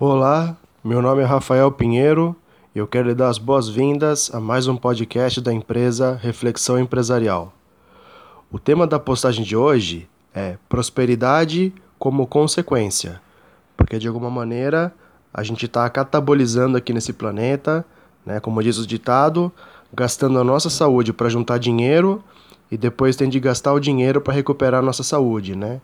Olá, meu nome é Rafael Pinheiro e eu quero lhe dar as boas-vindas a mais um podcast da empresa Reflexão Empresarial. O tema da postagem de hoje é prosperidade como consequência, porque de alguma maneira a gente está catabolizando aqui nesse planeta, né, como diz o ditado, gastando a nossa saúde para juntar dinheiro e depois tem de gastar o dinheiro para recuperar a nossa saúde, né?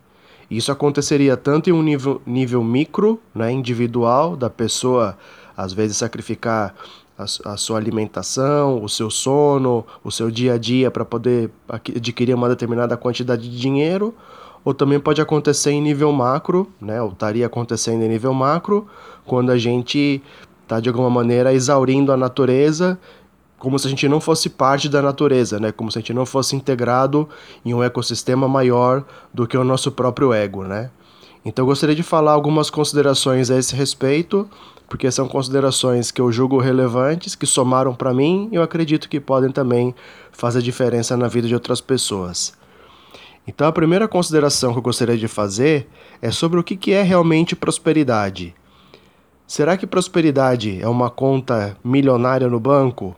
Isso aconteceria tanto em um nível, nível micro, né, individual, da pessoa às vezes sacrificar a, sua alimentação, o seu sono, o seu dia a dia para poder adquirir uma determinada quantidade de dinheiro, ou também pode acontecer em nível macro, né, ou estaria acontecendo em nível macro, quando a gente está de alguma maneira exaurindo a natureza como se a gente não fosse parte da natureza, né? Como se a gente não fosse integrado em um ecossistema maior do que o nosso próprio ego, né? Então eu gostaria de falar algumas considerações a esse respeito, porque são considerações que eu julgo relevantes, que somaram para mim e eu acredito que podem também fazer diferença na vida de outras pessoas. Então a primeira consideração que eu gostaria de fazer é sobre o que é realmente prosperidade. Será que prosperidade é uma conta milionária no banco?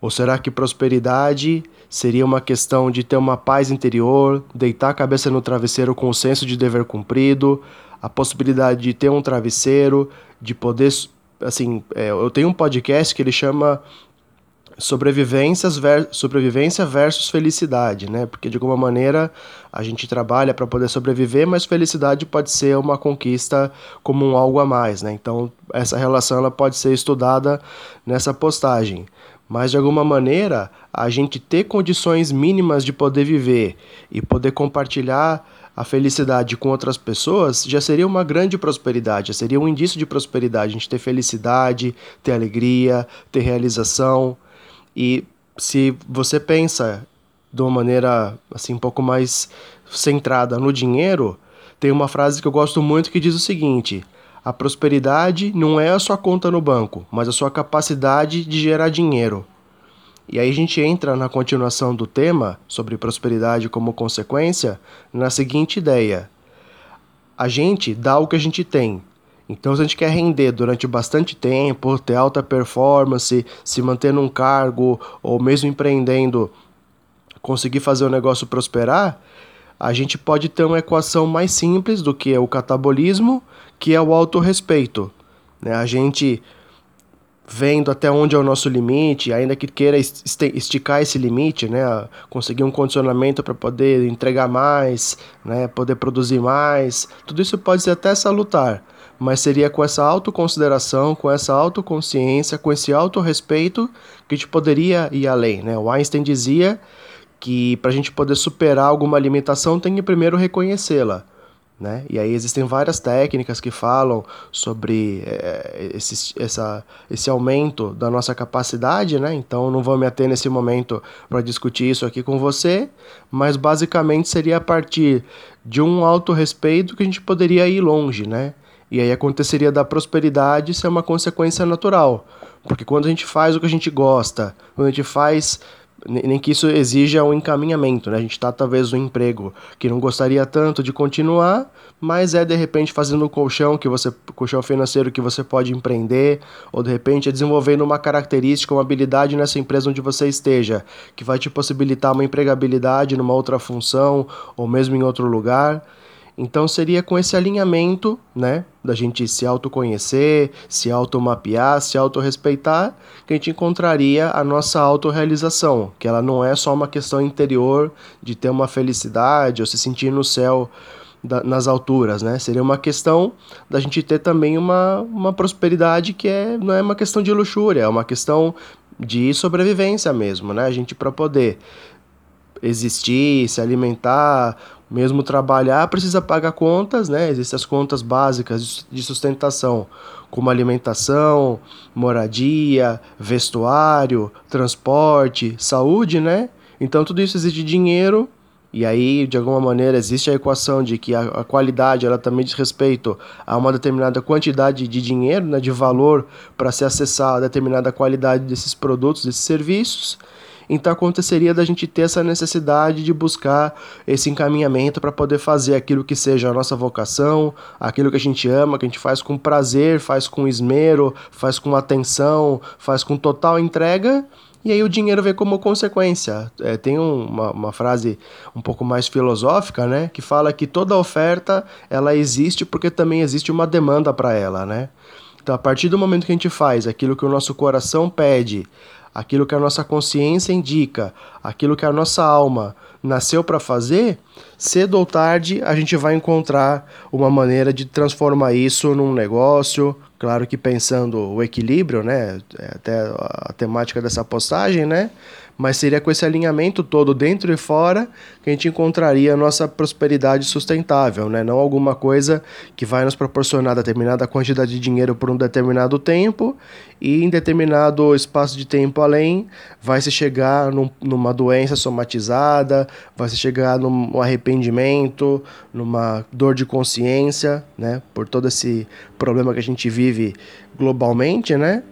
Ou será que prosperidade seria uma questão de ter uma paz interior, deitar a cabeça no travesseiro com o senso de dever cumprido, a possibilidade de ter um travesseiro, de poder. Assim, é, eu tenho um podcast que ele chama sobrevivências ver, sobrevivência versus felicidade, né? Porque de alguma maneira a gente trabalha para poder sobreviver, mas felicidade pode ser uma conquista como um algo a mais, né? Então essa relação ela pode ser estudada nessa postagem mas de alguma maneira a gente ter condições mínimas de poder viver e poder compartilhar a felicidade com outras pessoas já seria uma grande prosperidade, já seria um indício de prosperidade, a gente ter felicidade, ter alegria, ter realização. E se você pensa de uma maneira assim um pouco mais centrada no dinheiro, tem uma frase que eu gosto muito que diz o seguinte: a prosperidade não é a sua conta no banco, mas a sua capacidade de gerar dinheiro. E aí a gente entra na continuação do tema sobre prosperidade como consequência na seguinte ideia: a gente dá o que a gente tem. Então, se a gente quer render durante bastante tempo, ter alta performance, se manter num cargo ou mesmo empreendendo, conseguir fazer o negócio prosperar, a gente pode ter uma equação mais simples do que é o catabolismo que é o autorrespeito. Né? A gente vendo até onde é o nosso limite, ainda que queira esticar esse limite, né, conseguir um condicionamento para poder entregar mais, né, poder produzir mais, tudo isso pode ser até salutar, mas seria com essa autoconsideração, com essa autoconsciência, com esse autorrespeito que a gente poderia ir além, né? O Einstein dizia que para a gente poder superar alguma limitação tem que primeiro reconhecê-la. Né? E aí existem várias técnicas que falam sobre é, esse, essa, esse aumento da nossa capacidade, né? então não vou me ater nesse momento para discutir isso aqui com você, mas basicamente seria a partir de um autorrespeito que a gente poderia ir longe, né? E aí aconteceria da prosperidade ser uma consequência natural. Porque quando a gente faz o que a gente gosta, quando a gente faz nem que isso exija um encaminhamento, né? A gente está talvez um emprego que não gostaria tanto de continuar, mas é de repente fazendo um colchão que você colchão financeiro que você pode empreender, ou de repente é desenvolvendo uma característica, uma habilidade nessa empresa onde você esteja, que vai te possibilitar uma empregabilidade numa outra função ou mesmo em outro lugar. Então seria com esse alinhamento, né, da gente se autoconhecer, se automapear, se autorrespeitar, que a gente encontraria a nossa autorrealização, que ela não é só uma questão interior de ter uma felicidade ou se sentir no céu da, nas alturas, né? Seria uma questão da gente ter também uma, uma prosperidade que é, não é uma questão de luxúria, é uma questão de sobrevivência mesmo, né? A gente para poder existir, se alimentar, mesmo trabalhar, precisa pagar contas, né? Existem as contas básicas de sustentação, como alimentação, moradia, vestuário, transporte, saúde, né? Então tudo isso exige dinheiro e aí, de alguma maneira, existe a equação de que a, qualidade ela também diz respeito a uma determinada quantidade de dinheiro, né, de valor para se acessar a determinada qualidade desses produtos, desses serviços. Então aconteceria da gente ter essa necessidade de buscar esse encaminhamento para poder fazer aquilo que seja a nossa vocação, aquilo que a gente ama, que a gente faz com prazer, faz com esmero, faz com atenção, faz com total entrega e aí o dinheiro vem como consequência. É, tem um, uma, uma frase um pouco mais filosófica, né, que fala que toda oferta ela existe porque também existe uma demanda para ela, né? Então, a partir do momento que a gente faz aquilo que o nosso coração pede, aquilo que a nossa consciência indica, aquilo que a nossa alma nasceu para fazer, cedo ou tarde a gente vai encontrar uma maneira de transformar isso num negócio, claro que pensando o equilíbrio, né, é até a temática dessa postagem, né, mas seria com esse alinhamento todo dentro e fora que a gente encontraria a nossa prosperidade sustentável, né? não alguma coisa que vai nos proporcionar determinada quantidade de dinheiro por um determinado tempo e em determinado espaço de tempo além vai se chegar num, numa doença somatizada, vai se chegar num arrependimento, numa dor de consciência, né? por todo esse problema que a gente vive globalmente, né?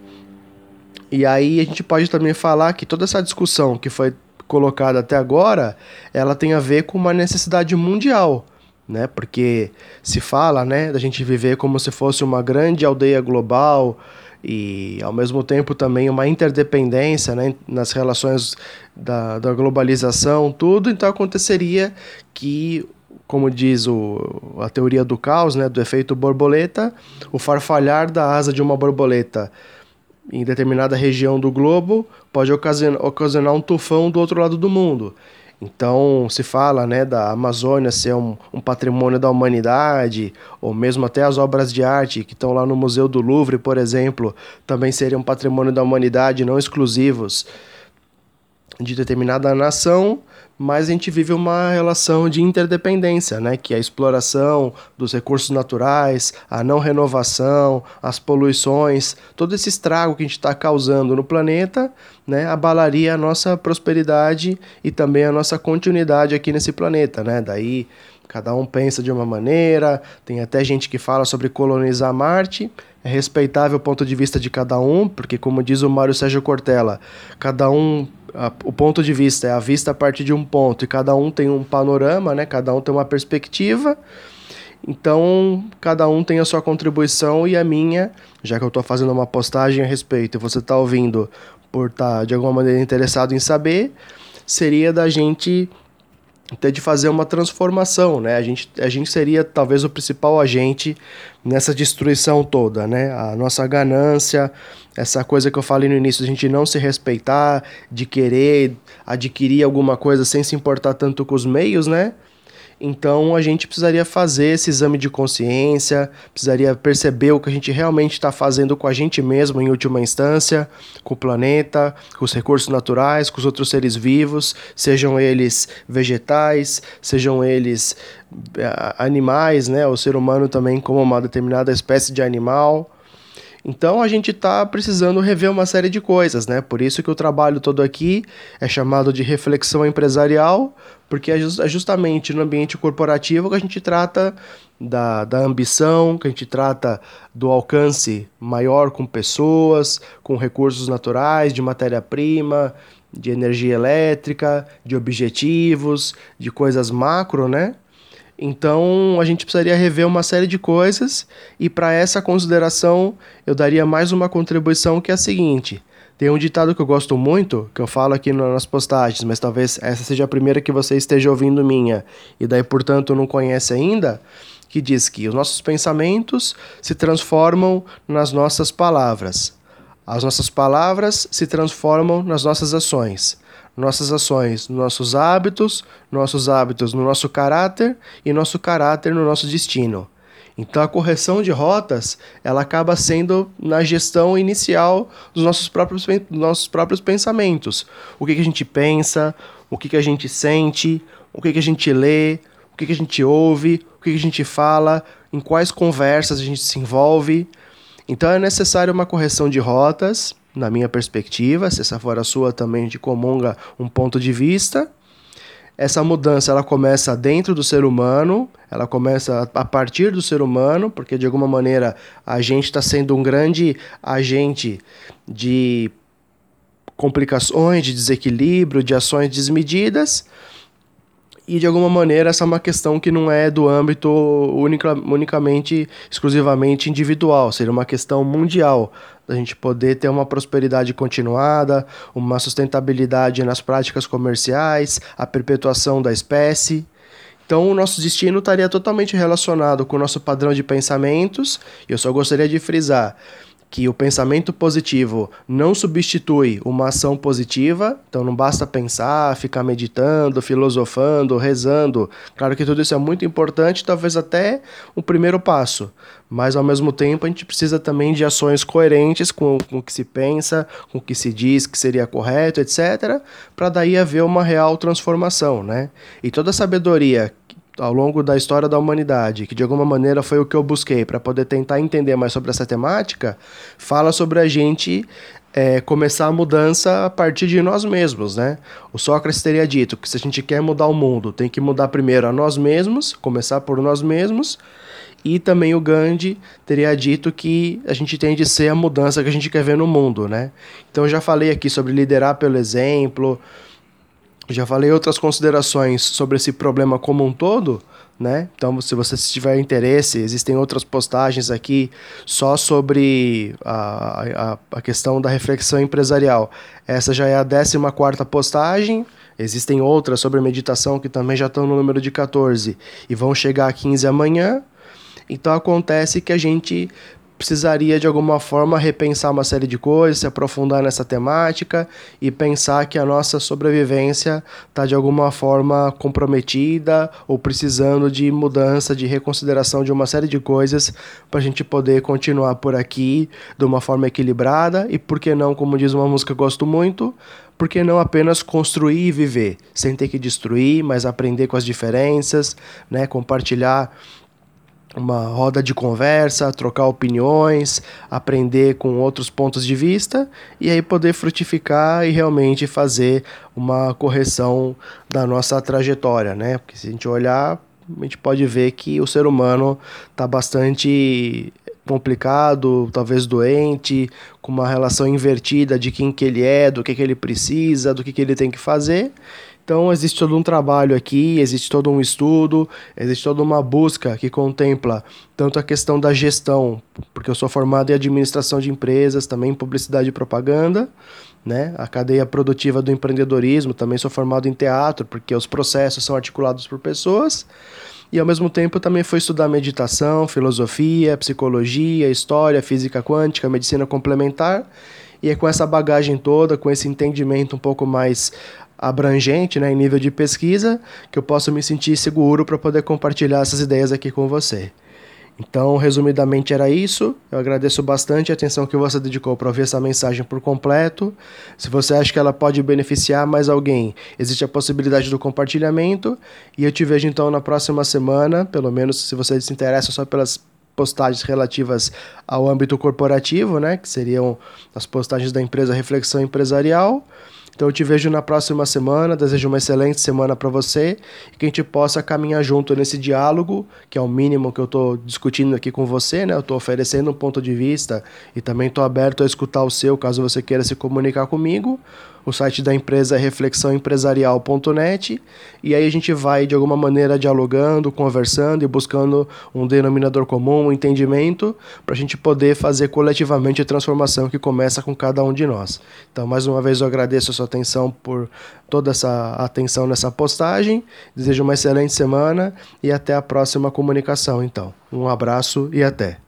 E aí a gente pode também falar que toda essa discussão que foi colocada até agora, ela tem a ver com uma necessidade mundial, né? Porque se fala, né, da gente viver como se fosse uma grande aldeia global e ao mesmo tempo também uma interdependência, né, nas relações da, da globalização, tudo, então aconteceria que como diz o, a teoria do caos, né, do efeito borboleta, o farfalhar da asa de uma borboleta em determinada região do globo pode ocasionar, um tufão do outro lado do mundo. Então se fala né, da Amazônia ser um, um, patrimônio da humanidade, ou mesmo até as obras de arte que estão lá no Museu do Louvre, por exemplo, também seriam patrimônio da humanidade, não exclusivos de determinada nação, mas a gente vive uma relação de interdependência, né? que é a exploração dos recursos naturais, a não renovação, as poluições, todo esse estrago que a gente está causando no planeta né? abalaria a nossa prosperidade e também a nossa continuidade aqui nesse planeta. Né? Daí cada um pensa de uma maneira, tem até gente que fala sobre colonizar Marte, é respeitável o ponto de vista de cada um, porque como diz o Mário Sérgio Cortella, cada um a, o ponto de vista é a vista a partir de um ponto e cada um tem um panorama, né? Cada um tem uma perspectiva. Então, cada um tem a sua contribuição e a minha, já que eu estou fazendo uma postagem a respeito e você está ouvindo por estar tá, de alguma maneira interessado em saber, seria da gente ter de fazer uma transformação, né? A gente, a gente seria talvez o principal agente nessa destruição toda, né? A nossa ganância, essa coisa que eu falei no início, a gente não se respeitar, de querer adquirir alguma coisa sem se importar tanto com os meios, né? Então a gente precisaria fazer esse exame de consciência, precisaria perceber o que a gente realmente está fazendo com a gente mesmo, em última instância, com o planeta, com os recursos naturais, com os outros seres vivos, sejam eles vegetais, sejam eles eh, animais, né? O ser humano também como uma determinada espécie de animal. Então a gente está precisando rever uma série de coisas, né? Por isso que o trabalho todo aqui é chamado de reflexão empresarial, porque é, é justamente no ambiente corporativo que a gente trata da, da ambição, que a gente trata do alcance maior com pessoas, com recursos naturais, de matéria-prima, de energia elétrica, de objetivos, de coisas macro, né? Então a gente precisaria rever uma série de coisas e para essa consideração eu daria mais uma contribuição que é a seguinte. Tem um ditado que eu gosto muito, que eu falo aqui nas postagens, mas talvez essa seja a primeira que você esteja ouvindo minha e daí portanto não conhece ainda, que diz que os nossos pensamentos se transformam nas nossas palavras. As nossas palavras se transformam nas nossas ações nossas ações, nossos hábitos, nossos hábitos no nosso caráter e nosso caráter no nosso destino. Então a correção de rotas, ela acaba sendo na gestão inicial dos nossos próprios, nossos próprios pensamentos. O que, que a gente pensa, o que, que a gente sente, o que, que a gente lê, o que, que a gente ouve, o que, que a gente fala, em quais conversas a gente se envolve. Então é necessário uma correção de rotas na minha perspectiva, se essa for a sua também de comunga um ponto de vista. Essa mudança ela começa dentro do ser humano, ela começa a partir do ser humano, porque de alguma maneira a gente está sendo um grande agente de complicações, de desequilíbrio, de ações desmedidas. E de alguma maneira essa é uma questão que não é do âmbito unicamente, exclusivamente individual, seria uma questão mundial, da gente poder ter uma prosperidade continuada, uma sustentabilidade nas práticas comerciais, a perpetuação da espécie. Então, o nosso destino estaria totalmente relacionado com o nosso padrão de pensamentos. E eu só gostaria de frisar que o pensamento positivo não substitui uma ação positiva, então não basta pensar, ficar meditando, filosofando, rezando. Claro que tudo isso é muito importante, talvez até um primeiro passo, mas ao mesmo tempo a gente precisa também de ações coerentes com, com o que se pensa, com o que se diz que seria correto, etc., para daí haver uma real transformação, né? E toda a sabedoria ao longo da história da humanidade, que de alguma maneira foi o que eu busquei para poder tentar entender mais sobre essa temática, fala sobre a gente é, começar a mudança a partir de nós mesmos, né? O Sócrates teria dito que se a gente quer mudar o mundo, tem que mudar primeiro a nós mesmos, começar por nós mesmos, e também o Gandhi teria dito que a gente tem de ser a mudança que a gente quer ver no mundo, né? Então eu já falei aqui sobre liderar pelo exemplo, já falei outras considerações sobre esse problema como um todo, né? Então, se você tiver interesse, existem outras postagens aqui só sobre a, a, a questão da reflexão empresarial. Essa já é a 14 quarta postagem. Existem outras sobre meditação que também já estão no número de 14 e vão chegar a 15 amanhã. Então acontece que a gente precisaria de alguma forma repensar uma série de coisas, se aprofundar nessa temática e pensar que a nossa sobrevivência está de alguma forma comprometida ou precisando de mudança, de reconsideração de uma série de coisas para a gente poder continuar por aqui de uma forma equilibrada e, por que não, como diz uma música que eu gosto muito, por que não apenas construir e viver, sem ter que destruir, mas aprender com as diferenças, né, compartilhar uma roda de conversa, trocar opiniões, aprender com outros pontos de vista e aí poder frutificar e realmente fazer uma correção da nossa trajetória, né? Porque se a gente olhar, a gente pode ver que o ser humano está bastante complicado, talvez doente, com uma relação invertida de quem que ele é, do que, que ele precisa, do que, que ele tem que fazer. Então existe todo um trabalho aqui, existe todo um estudo, existe toda uma busca que contempla tanto a questão da gestão, porque eu sou formado em administração de empresas, também em publicidade e propaganda, né? A cadeia produtiva do empreendedorismo, também sou formado em teatro, porque os processos são articulados por pessoas. E ao mesmo tempo também fui estudar meditação, filosofia, psicologia, história, física quântica, medicina complementar. E é com essa bagagem toda, com esse entendimento um pouco mais abrangente, né, em nível de pesquisa, que eu possa me sentir seguro para poder compartilhar essas ideias aqui com você. Então, resumidamente era isso. Eu agradeço bastante a atenção que você dedicou para ouvir essa mensagem por completo. Se você acha que ela pode beneficiar mais alguém, existe a possibilidade do compartilhamento. E eu te vejo então na próxima semana, pelo menos se você se interessa só pelas postagens relativas ao âmbito corporativo, né, que seriam as postagens da empresa Reflexão Empresarial. Então eu te vejo na próxima semana, desejo uma excelente semana para você e que a gente possa caminhar junto nesse diálogo, que é o mínimo que eu estou discutindo aqui com você, né? Eu estou oferecendo um ponto de vista e também estou aberto a escutar o seu, caso você queira se comunicar comigo. O site da empresa é reflexãoempresarial.net e aí a gente vai de alguma maneira dialogando, conversando e buscando um denominador comum, um entendimento, para a gente poder fazer coletivamente a transformação que começa com cada um de nós. Então, mais uma vez, eu agradeço a sua atenção por toda essa atenção nessa postagem. Desejo uma excelente semana e até a próxima comunicação. Então, um abraço e até.